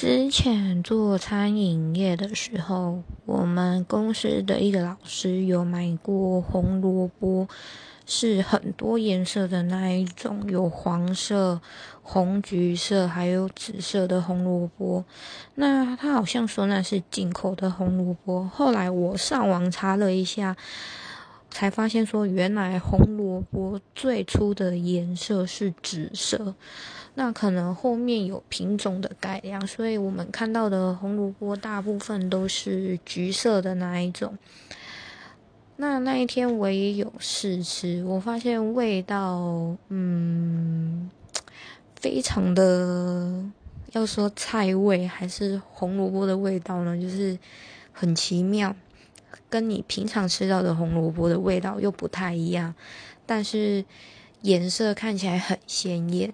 之前做餐饮业的时候，我们公司的一个老师有买过红萝卜，是很多颜色的那一种，有黄色、红橘色，还有紫色的红萝卜。那他好像说那是进口的红萝卜，后来我上网查了一下。才发现说，原来红萝卜最初的颜色是紫色，那可能后面有品种的改良，所以我们看到的红萝卜大部分都是橘色的那一种。那那一天我也有试吃，我发现味道，嗯，非常的，要说菜味还是红萝卜的味道呢，就是很奇妙。跟你平常吃到的红萝卜的味道又不太一样，但是颜色看起来很鲜艳。